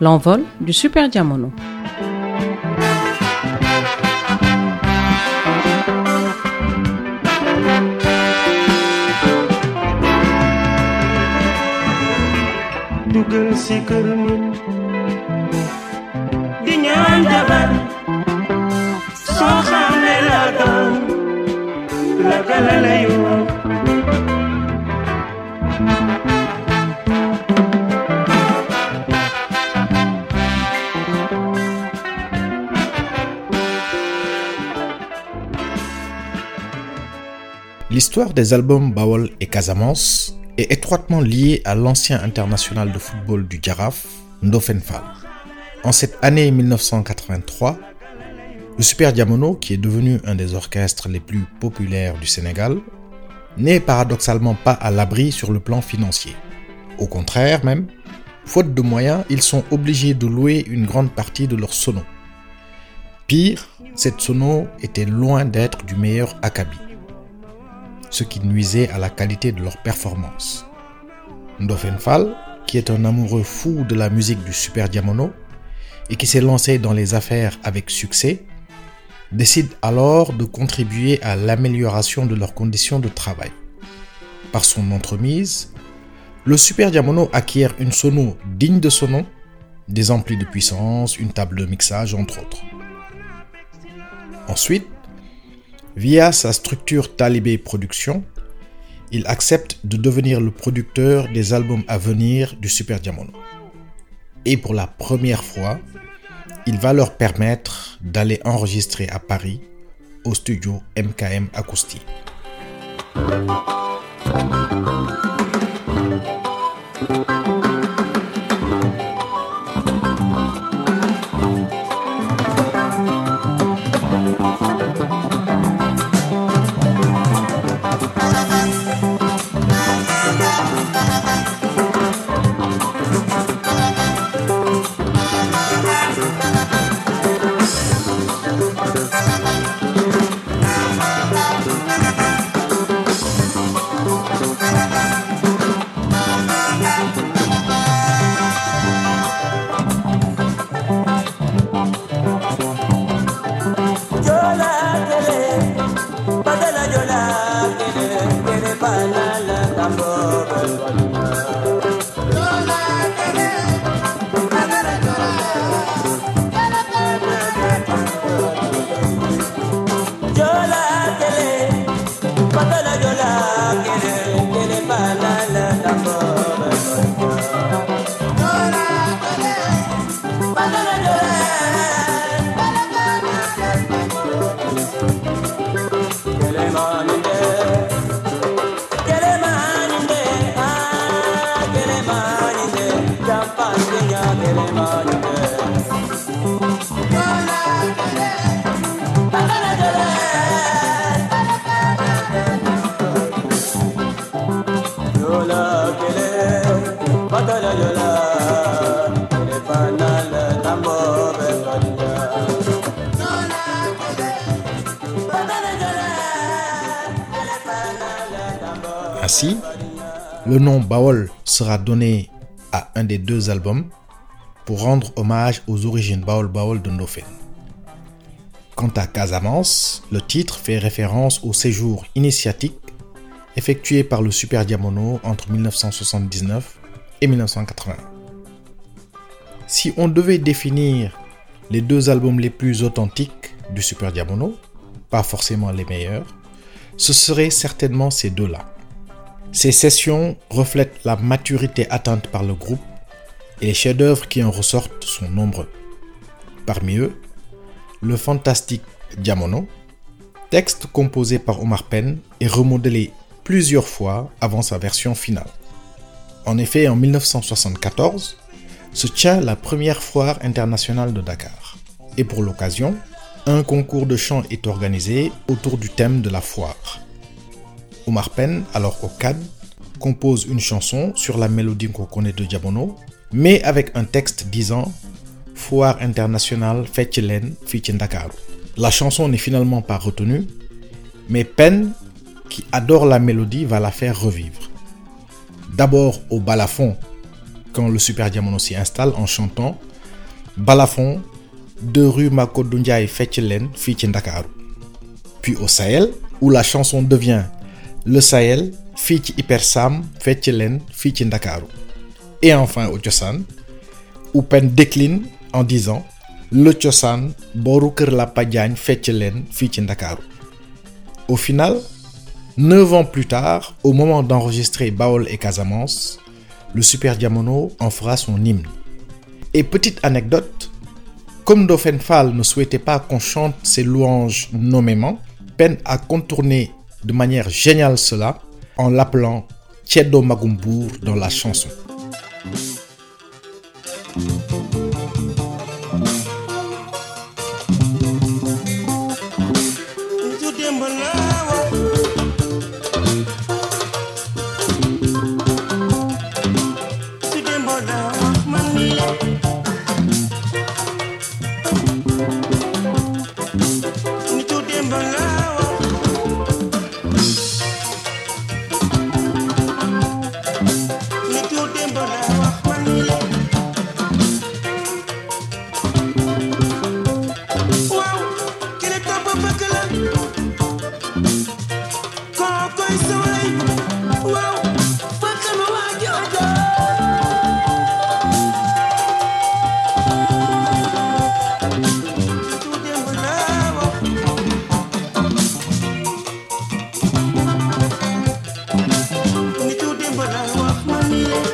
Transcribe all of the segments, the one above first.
L'envol du Super Diamono. si L'histoire des albums Bawol et Casamance est étroitement liée à l'ancien international de football du Jaraf, Ndofen Fall. En cette année 1983, le Super Diamono, qui est devenu un des orchestres les plus populaires du Sénégal, n'est paradoxalement pas à l'abri sur le plan financier. Au contraire même, faute de moyens, ils sont obligés de louer une grande partie de leur sono. Pire, cette sono était loin d'être du meilleur acabit ce qui nuisait à la qualité de leur performance. Ndofen Fall, qui est un amoureux fou de la musique du Super Diamono et qui s'est lancé dans les affaires avec succès, décide alors de contribuer à l'amélioration de leurs conditions de travail. Par son entremise, le Super Diamono acquiert une sono digne de son nom, des amplis de puissance, une table de mixage, entre autres. Ensuite, Via sa structure Talibé Productions, il accepte de devenir le producteur des albums à venir du Super Diamono. Et pour la première fois, il va leur permettre d'aller enregistrer à Paris au studio MKM Acoustique. Le nom Baol sera donné à un des deux albums pour rendre hommage aux origines Baol Baol de Ndofen. Quant à Casamance, le titre fait référence au séjour initiatique effectué par le Super Diamono entre 1979 et 1981. Si on devait définir les deux albums les plus authentiques du Super Diamono, pas forcément les meilleurs, ce seraient certainement ces deux-là. Ces sessions reflètent la maturité atteinte par le groupe et les chefs-d'œuvre qui en ressortent sont nombreux. Parmi eux, le fantastique Diamono, texte composé par Omar Penn et remodelé plusieurs fois avant sa version finale. En effet, en 1974, se tient la première foire internationale de Dakar. Et pour l'occasion, un concours de chant est organisé autour du thème de la foire. Omar Penn, alors au CAD, compose une chanson sur la mélodie qu'on connaît de Diamono, mais avec un texte disant Foire internationale Fetchelen Dakar. La chanson n'est finalement pas retenue, mais Penn, qui adore la mélodie, va la faire revivre. D'abord au balafon, quand le Super Diamono s'y installe en chantant Balafon de rue leen fii ci Ndakaaru puis au Sahel où la chanson devient le Sahel fii ci Hyper Sam fecc leen fii ci Ndakaaru. Et enfin au Cosaan où Pen décline en disant le Cosaan booru Kër Lapa Diagne fecc leen au final neuf ans plus tard au moment d'enregistrer Baol et Casamance le Super Diamono en fera son hymne. Et petite anecdote comme Ndofène Fall ne souhaitait pas qu'on chante ses louanges nommément Pen a contourné de manière géniale cela en l'appelant Ceddo Magumbour dans la chanson Thank you.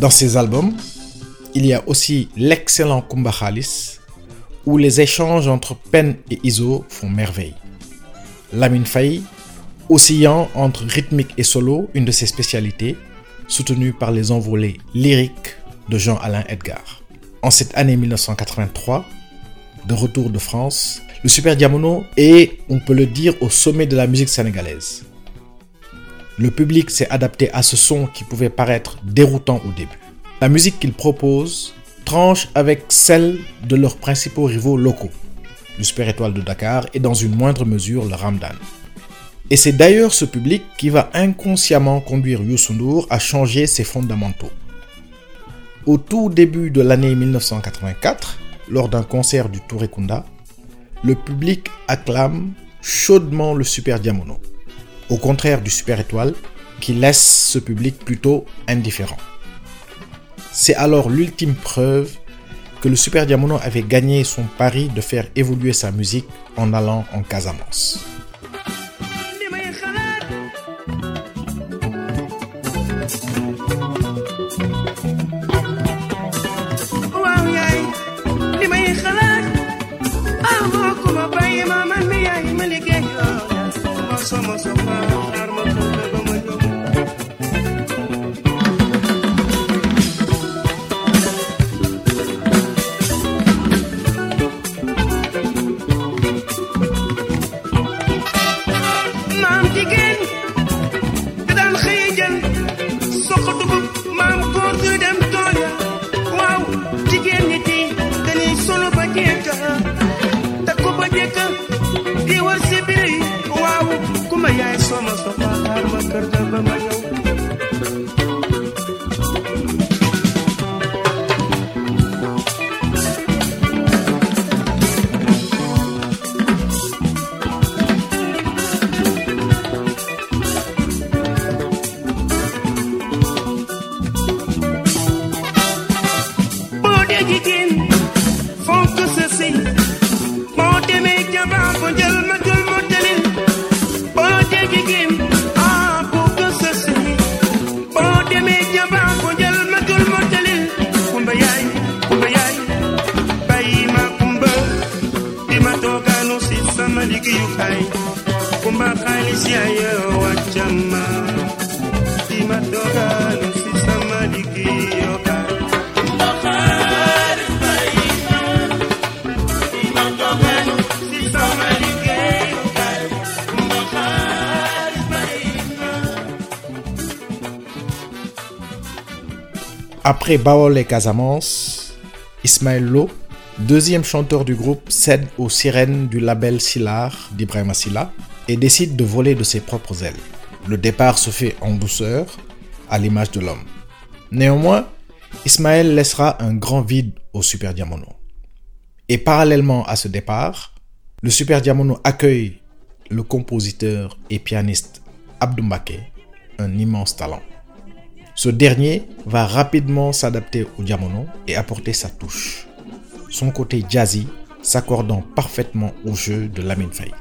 Dans ces albums, il y a aussi l'excellent Kumba Khalis, où les échanges entre Pen et Iso font merveille. Lamine Faye, oscillant entre rythmique et solo, une de ses spécialités, soutenu par les envolées lyriques de Jean-Alain Edgar. En cette année 1983, de retour de France, le Super Diamono est, on peut le dire, au sommet de la musique sénégalaise. Le public s'est adapté à ce son qui pouvait paraître déroutant au début. La musique qu'ils proposent tranche avec celle de leurs principaux rivaux locaux, le Super Étoile de Dakar et dans une moindre mesure le Ramdan. Et c'est d'ailleurs ce public qui va inconsciemment conduire Youssou à changer ses fondamentaux. Au tout début de l'année 1984, lors d'un concert du Touré Kunda, le public acclame chaudement le Super Diamono, au contraire du Super Étoile qui laisse ce public plutôt indifférent. C'est alors l'ultime preuve que le Super Diamono avait gagné son pari de faire évoluer sa musique en allant en Casamance. Après Baol et Casamance, Ismaël Lo, deuxième chanteur du groupe, cède aux sirènes du label Silar d'Ibrahima Silla et décide de voler de ses propres ailes. Le départ se fait en douceur, à l'image de l'homme. Néanmoins, Ismaël laissera un grand vide au Super Diamono. Et parallèlement à ce départ, le Super Diamono accueille le compositeur et pianiste Abdou un immense talent. Ce dernier va rapidement s'adapter au diamono et apporter sa touche. Son côté jazzy s'accordant parfaitement au jeu de Lamine Faye.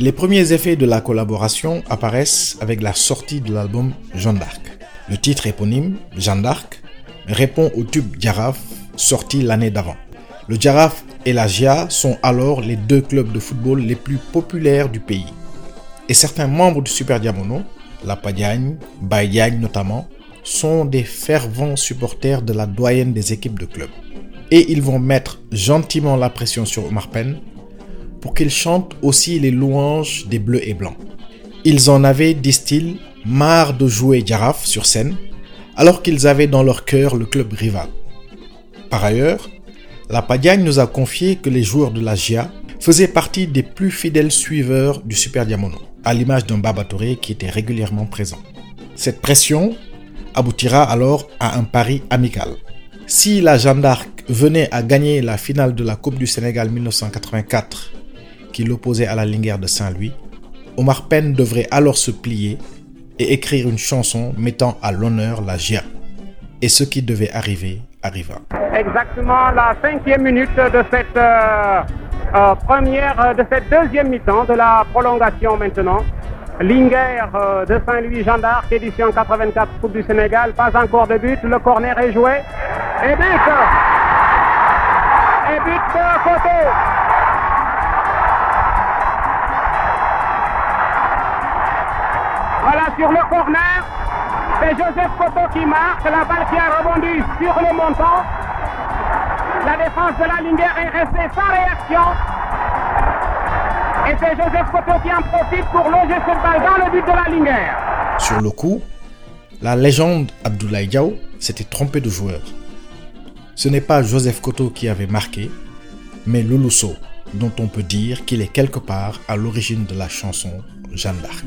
Les premiers effets de la collaboration apparaissent avec la sortie de l'album Jeanne d'Arc. Le titre éponyme, Jeanne d'Arc, répond au tube Giraffe sorti l'année d'avant. Le Giraffe et la GIA sont alors les deux clubs de football les plus populaires du pays. Et certains membres du Super Diamono, la Padiagne, Baïdiagne notamment, sont des fervents supporters de la doyenne des équipes de club. Et ils vont mettre gentiment la pression sur Omar Penn pour qu'il chante aussi les louanges des Bleus et Blancs. Ils en avaient, disent-ils, marre de jouer Giraffe sur scène, alors qu'ils avaient dans leur cœur le club rival. Par ailleurs, la Padiagne nous a confié que les joueurs de la GIA faisaient partie des plus fidèles suiveurs du Super Diamono, à l'image d'un Baba Touré qui était régulièrement présent. Cette pression aboutira alors à un pari amical. Si la Jeanne d'Arc venait à gagner la finale de la Coupe du Sénégal 1984, qui l'opposait à la Linguère de Saint-Louis, Omar Penn devrait alors se plier et écrire une chanson mettant à l'honneur la GIA. Et ce qui devait arriver arriva. exactement la cinquième minute de cette euh, euh, première, euh, de cette deuxième mi-temps, de la prolongation maintenant. Linger euh, de Saint-Louis, Jeanne d'Arc, édition 84 Coupe du Sénégal, pas encore de but, le corner est joué. Et but Et but de Voilà sur le corner, c'est Joseph Koto qui marque, la balle qui a rebondi sur le montant. La défense de la Linger est restée sans réaction. Et c'est Joseph Koto qui en profite pour loger cette balle dans le but de la Linger. Sur le coup, la légende Abdoulaye Diaw s'était trompé de joueur. Ce n'est pas Joseph Koto qui avait marqué, mais Loulou dont on peut dire qu'il est quelque part à l'origine de la chanson Jeanne d'Arc.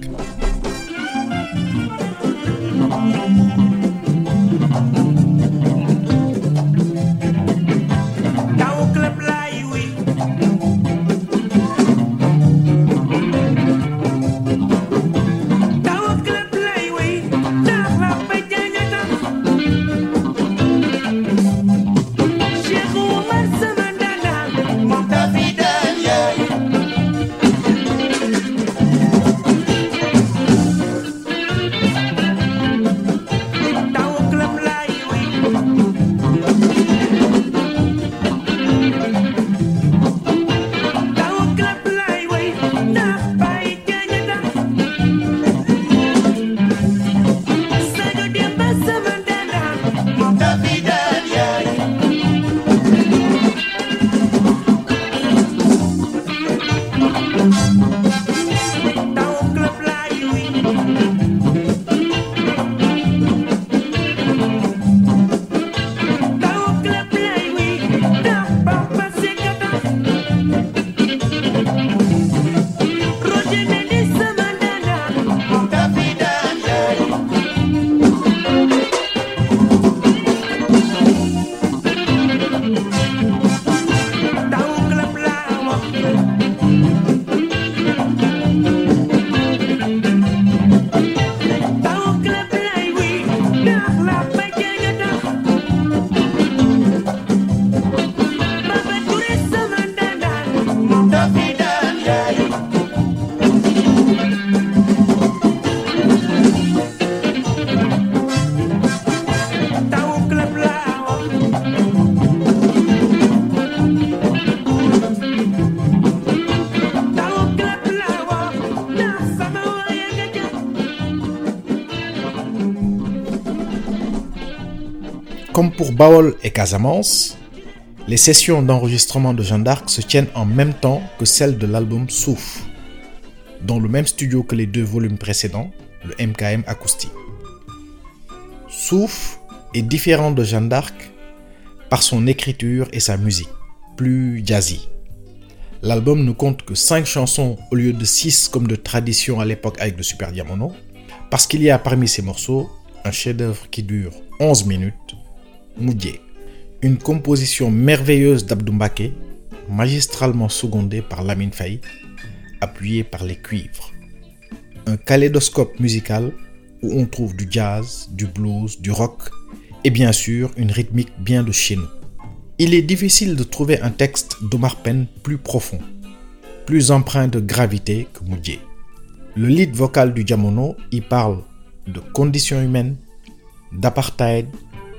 Baol et Casamance, les sessions d'enregistrement de Jeanne d'Arc se tiennent en même temps que celles de l'album Souf, dans le même studio que les deux volumes précédents, le MKM Acoustique. Souf est différent de Jeanne d'Arc par son écriture et sa musique, plus jazzy. L'album ne compte que 5 chansons au lieu de 6 comme de tradition à l'époque avec le Super Diamono, parce qu'il y a parmi ces morceaux un chef-d'œuvre qui dure 11 minutes, Moudjé, une composition merveilleuse d'Abdou Mbaké, magistralement secondée par Lamine Faye, appuyée par les cuivres. Un kaléidoscope musical où on trouve du jazz, du blues, du rock et bien sûr une rythmique bien de chez nous. Il est difficile de trouver un texte d'Omar Penn plus profond, plus empreint de gravité que Moudjé. Le lead vocal du Diamono y parle de conditions humaines, d'apartheid,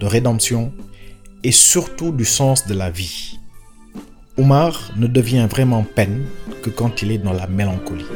de rédemption et surtout du sens de la vie. Omar ne devient vraiment peine que quand il est dans la mélancolie.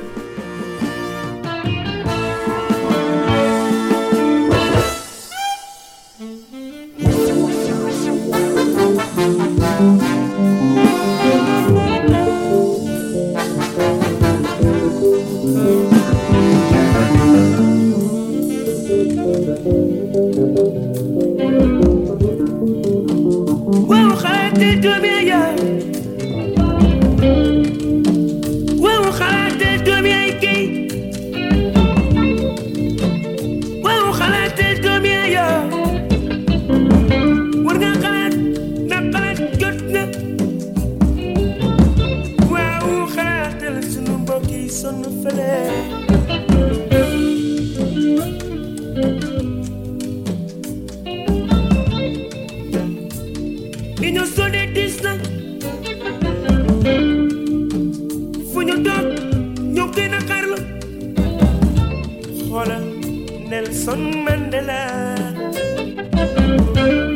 Nelson Mandela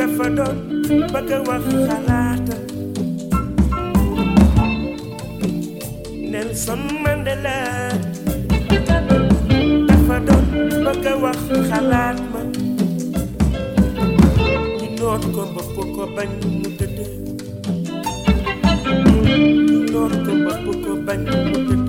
dafa doon bëgg a wax xalaatam Nelson Mandela. Dafa doon bëgg a wax xalaat ma ñu noot ko bopp ko bañ mu tëdd ñu noot ko bopp ko bañ mu tëdd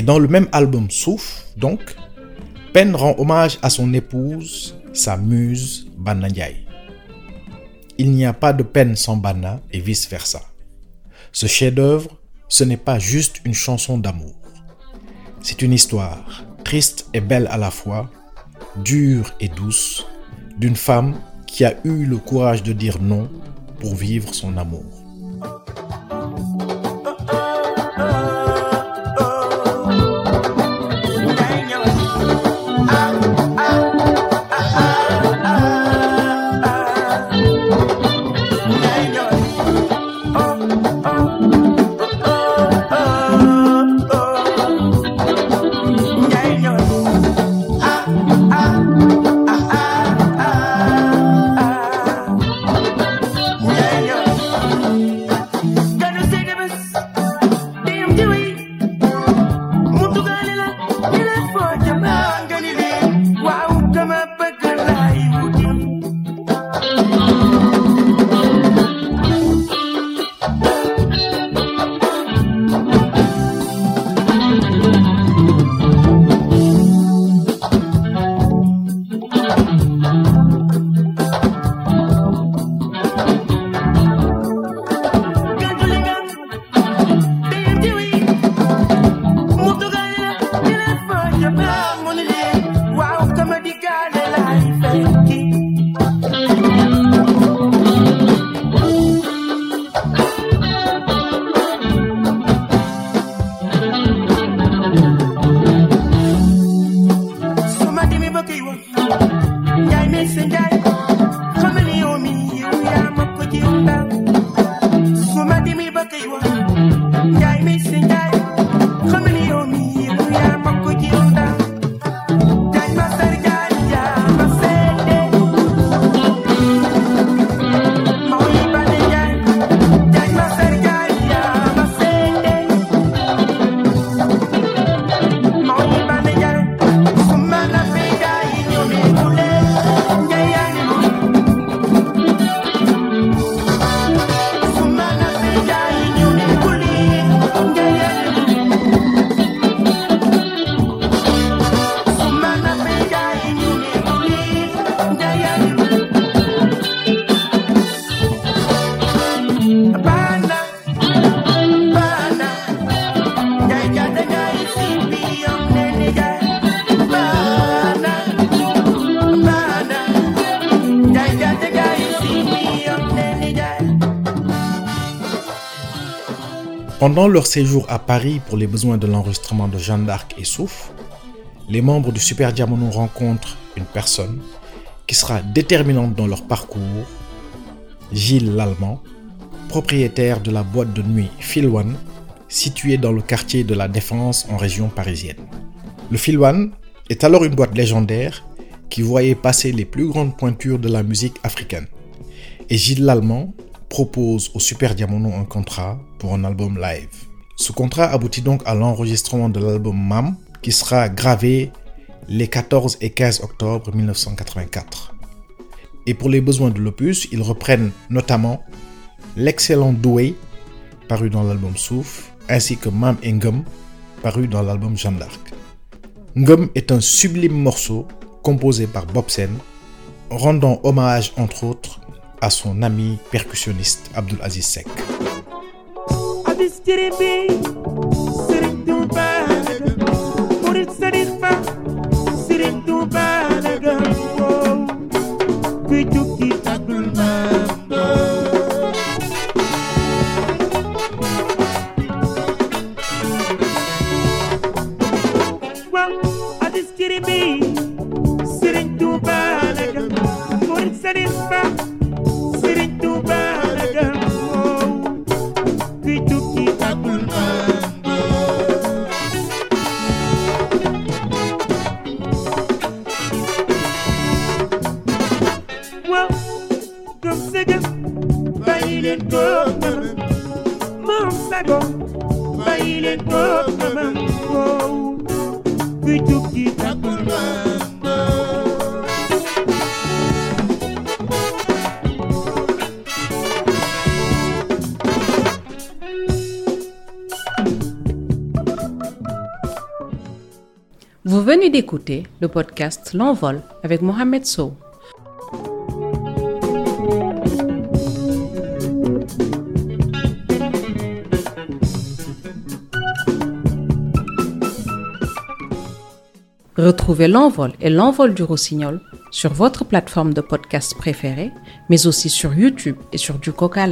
Et dans le même album Souf, donc, Penn rend hommage à son épouse, sa muse, Banna. Il n'y a pas de peine sans Banna et vice-versa. Ce chef-d'œuvre, ce n'est pas juste une chanson d'amour. C'est une histoire triste et belle à la fois, dure et douce, d'une femme qui a eu le courage de dire non pour vivre son amour. Pendant leur séjour à Paris pour les besoins de l'enregistrement de Jeanne d'Arc et Souf, les membres du Super Diamono rencontrent une personne qui sera déterminante dans leur parcours, Gilles Lallemand, propriétaire de la boîte de nuit One, située dans le quartier de la Défense en région parisienne. Le One est alors une boîte légendaire qui voyait passer les plus grandes pointures de la musique africaine. Et Gilles Lallemand propose au Super Diamono un contrat pour un album live. Ce contrat aboutit donc à l'enregistrement de l'album MAM qui sera gravé les 14 et 15 octobre 1984. Et pour les besoins de l'opus, ils reprennent notamment l'excellent Doué, paru dans l'album Souf, ainsi que Mam et Ngum, paru dans l'album Jeanne d'Arc. Ngum est un sublime morceau composé par Bob Sen, rendant hommage entre autres à son ami percussionniste Abdul Aziz Sek. vestirem Bamba Vous venez d'écouter le podcast L'Envol avec Mohamed Sow. Retrouvez L'Envol et L'Envol du Rossignol sur votre plateforme de podcast préférée, mais aussi sur YouTube et sur du Coca.